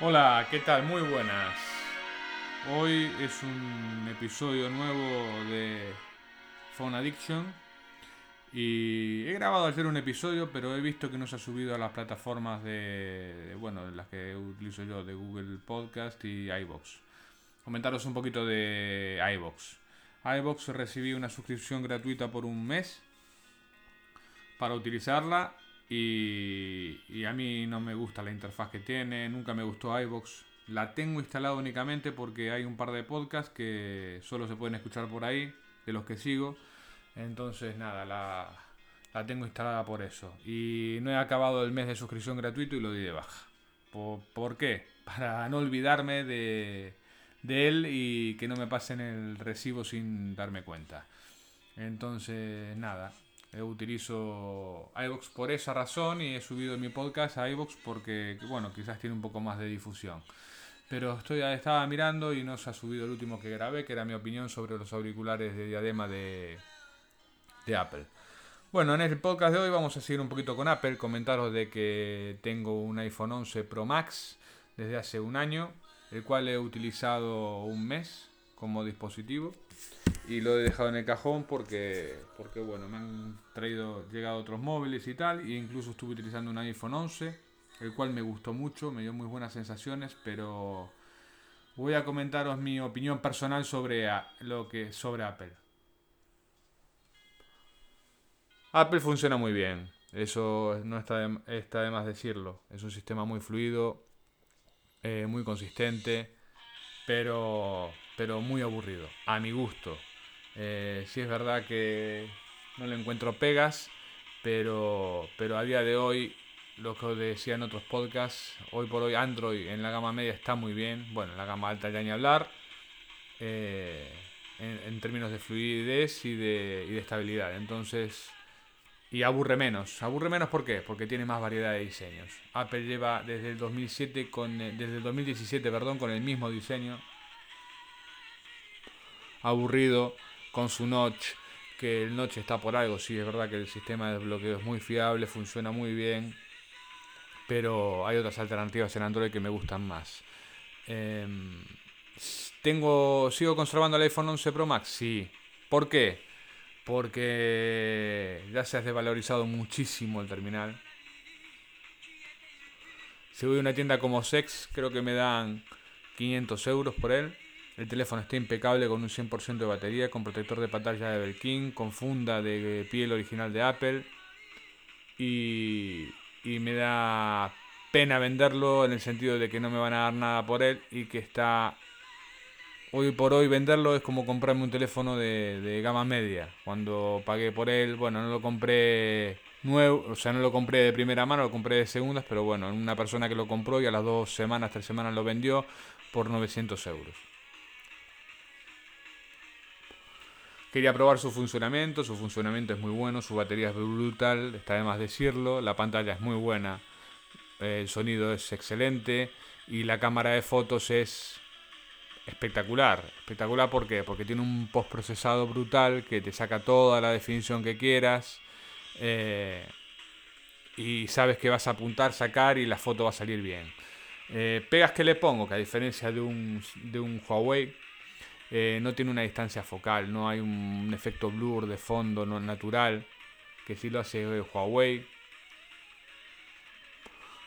Hola, ¿qué tal? Muy buenas. Hoy es un episodio nuevo de Phone Addiction. Y he grabado ayer un episodio, pero he visto que no se ha subido a las plataformas de, bueno, de las que utilizo yo, de Google Podcast y iBox. Comentaros un poquito de iBox. iBox recibí una suscripción gratuita por un mes para utilizarla y, a mí no me gusta la interfaz que tiene, nunca me gustó iBox. La tengo instalada únicamente porque hay un par de podcasts que solo se pueden escuchar por ahí, de los que sigo. Entonces, nada, la, la tengo instalada por eso. Y no he acabado el mes de suscripción gratuito y lo di de baja. ¿Por, ¿por qué? Para no olvidarme de, de él y que no me pasen el recibo sin darme cuenta. Entonces, nada, utilizo iVoox por esa razón y he subido mi podcast a iVoox porque, bueno, quizás tiene un poco más de difusión. Pero estoy, estaba mirando y no se ha subido el último que grabé, que era mi opinión sobre los auriculares de diadema de, de Apple. Bueno, en el podcast de hoy vamos a seguir un poquito con Apple, comentaros de que tengo un iPhone 11 Pro Max desde hace un año, el cual he utilizado un mes como dispositivo y lo he dejado en el cajón porque, porque bueno, me han traído, llegado otros móviles y tal, e incluso estuve utilizando un iPhone 11, el cual me gustó mucho, me dio muy buenas sensaciones, pero voy a comentaros mi opinión personal sobre lo que sobre Apple. Apple funciona muy bien, eso no está de, está de más decirlo, es un sistema muy fluido, eh, muy consistente, pero, pero muy aburrido, a mi gusto. Eh, sí es verdad que no le encuentro pegas, pero, pero a día de hoy, lo que os decía en otros podcasts, hoy por hoy Android en la gama media está muy bien, bueno, en la gama alta ya ni hablar, eh, en, términos de fluidez y de, y de estabilidad. Entonces, y aburre menos. Aburre menos ¿por qué? Porque tiene más variedad de diseños. Apple lleva desde el 2007 con desde el 2017, perdón, con el mismo diseño. Aburrido con su notch, que el notch está por algo, sí, es verdad que el sistema de bloqueo es muy fiable, funciona muy bien, pero hay otras alternativas en Android que me gustan más. Em, tengo, ¿Sigo conservando el iPhone 11 Pro Max? Sí. ¿Por qué? Porque ya se ha desvalorizado muchísimo el terminal. Si voy a una tienda como Sex, creo que me dan 500 euros por él. El teléfono está impecable con un 100% de batería, con protector de pantalla de Belkin, con funda de piel original de Apple. Y, me da pena venderlo en el sentido de que no me van a dar nada por él y que está hoy por hoy venderlo es como comprarme un teléfono de, de, gama media. Cuando pagué por él, bueno, no lo compré nuevo, o sea, no lo compré de primera mano, lo compré de segundas, pero bueno, una persona que lo compró y a las dos semanas, tres semanas lo vendió por 900 euros. Quería probar su funcionamiento, su funcionamiento es muy bueno, su batería es brutal, está de más decirlo, la pantalla es muy buena, el sonido es excelente y la cámara de fotos es espectacular. Espectacular ¿por qué? Porque tiene un postprocesado brutal que te saca toda la definición que quieras eh, y sabes que vas a apuntar, sacar y la foto va a salir bien. Eh, pegas que le pongo, que a diferencia de un, de un Huawei, eh, no tiene una distancia focal, no hay un, efecto blur de fondo no natural, que sí lo hace Huawei.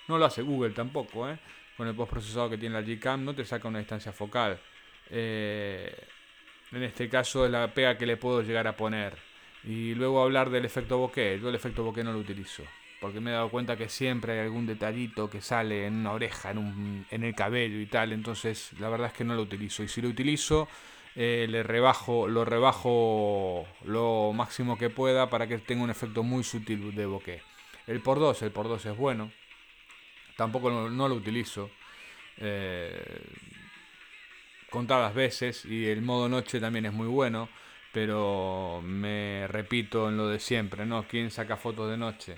No lo hace Google tampoco, ¿eh? Con el postprocesado que tiene la Gcam no te saca una distancia focal. Eh, en este caso es la pega que le puedo llegar a poner. Y luego hablar del efecto bokeh. Yo el efecto bokeh no lo utilizo. Porque me he dado cuenta que siempre hay algún detallito que sale en una oreja, en, un, en el cabello y tal. Entonces la verdad es que no lo utilizo. Y si lo utilizo eh, le rebajo, lo rebajo lo máximo que pueda para que tenga un efecto muy sutil de bokeh. El por 2, el por 2 es bueno, tampoco no, lo utilizo eh, contadas veces y el modo noche también es muy bueno, pero me repito en lo de siempre, ¿no? ¿Quién saca fotos de noche?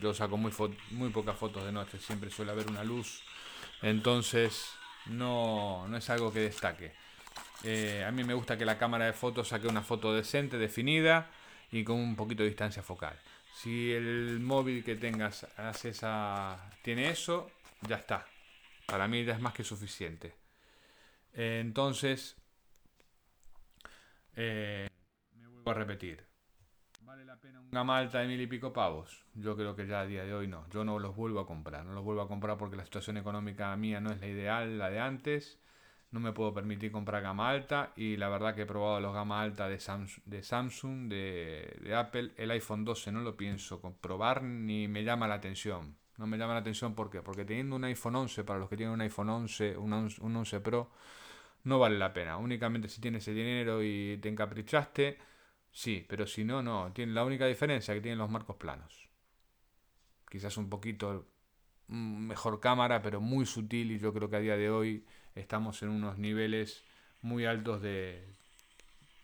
Yo saco muy, muy pocas fotos de noche, siempre suele haber una luz, entonces no, no es algo que destaque. Eh, a mí me gusta que la cámara de fotos saque una foto decente, definida y con un poquito de distancia focal. Si el móvil que tengas hace esa, tiene eso, ya está. Para mí ya es más que suficiente. Eh, entonces, eh, me vuelvo a repetir. ¿Vale la pena un gama alta de mil y pico pavos? Yo creo que ya a día de hoy no. Yo no los vuelvo a comprar. No los vuelvo a comprar porque la situación económica mía no es la ideal, la de antes. No me puedo permitir comprar gama alta. Y la verdad que he probado los gama alta de, Samsung, de, Apple. El iPhone 12 no lo pienso comprobar ni me llama la atención. No me llama la atención porque teniendo un iPhone 11, para los que tienen un iPhone 11, un 11, un 11 Pro, no vale la pena. Únicamente si tienes el dinero y te encaprichaste, sí, pero si no, no. Tiene la única diferencia que tienen los marcos planos. Quizás un poquito mm, mejor cámara, pero muy sutil y yo creo que a día de hoy estamos en unos niveles muy altos de,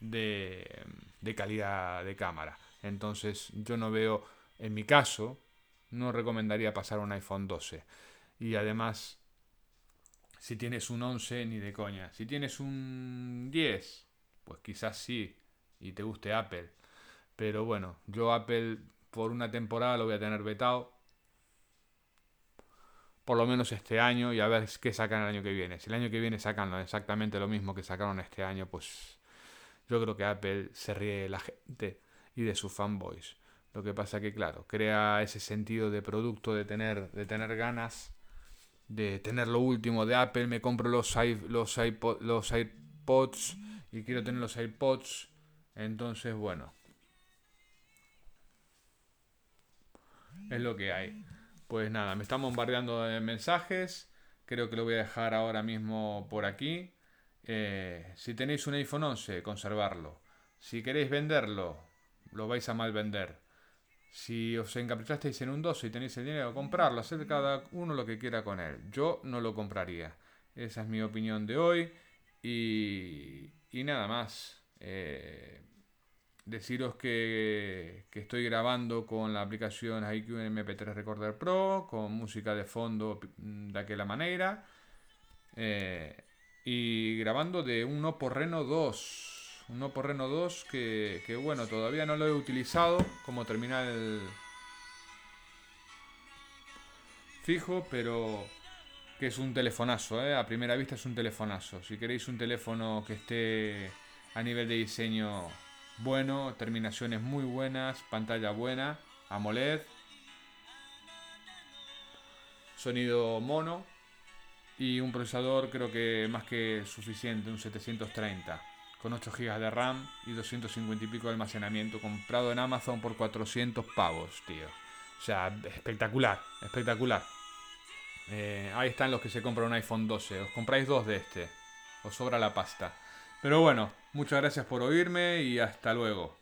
de, calidad de cámara. Entonces yo no veo, en mi caso, no recomendaría pasar un iPhone 12. Y además, si tienes un 11, ni de coña. Si tienes un 10, pues quizás sí, y te guste Apple. Pero bueno, yo Apple por una temporada lo voy a tener vetado. Por lo menos este año y a ver qué sacan el año que viene. Si el año que viene sacan exactamente lo mismo que sacaron este año, pues yo creo que Apple se ríe de la gente y de sus fanboys. Lo que pasa que, claro, crea ese sentido de producto, de tener, de tener ganas, de tener lo último de Apple. Me compro los, los, los iPods y quiero tener los iPods. Entonces, bueno. Es lo que hay. Pues nada, me están bombardeando de mensajes. Creo que lo voy a dejar ahora mismo por aquí. Eh, si tenéis un iPhone 11, conservarlo. Si queréis venderlo, lo vais a mal vender. Si os encaprichasteis en un 12 y tenéis el dinero, comprarlo, hacer cada uno lo que quiera con él. Yo no lo compraría. Esa es mi opinión de hoy. Y, y nada más. Eh, deciros que, que, estoy grabando con la aplicación IQ MP3 Recorder Pro, con música de fondo de aquella manera. Eh, y grabando de un Oppo Reno 2 un Oppo Reno 2 que, que, bueno, todavía no lo he utilizado como terminal fijo, pero que es un telefonazo, ¿eh? a primera vista es un telefonazo. Si queréis un teléfono que esté a nivel de diseño bueno, terminaciones muy buenas, pantalla buena, AMOLED, sonido mono y un procesador creo que más que suficiente, un 730 con 8 GB de RAM y 250 y pico de almacenamiento, comprado en Amazon por 400 pavos, tío. O sea, espectacular, espectacular. Eh, ahí están los que se compran un iPhone 12. Os compráis dos de este. Os sobra la pasta. Pero bueno, muchas gracias por oírme y hasta luego.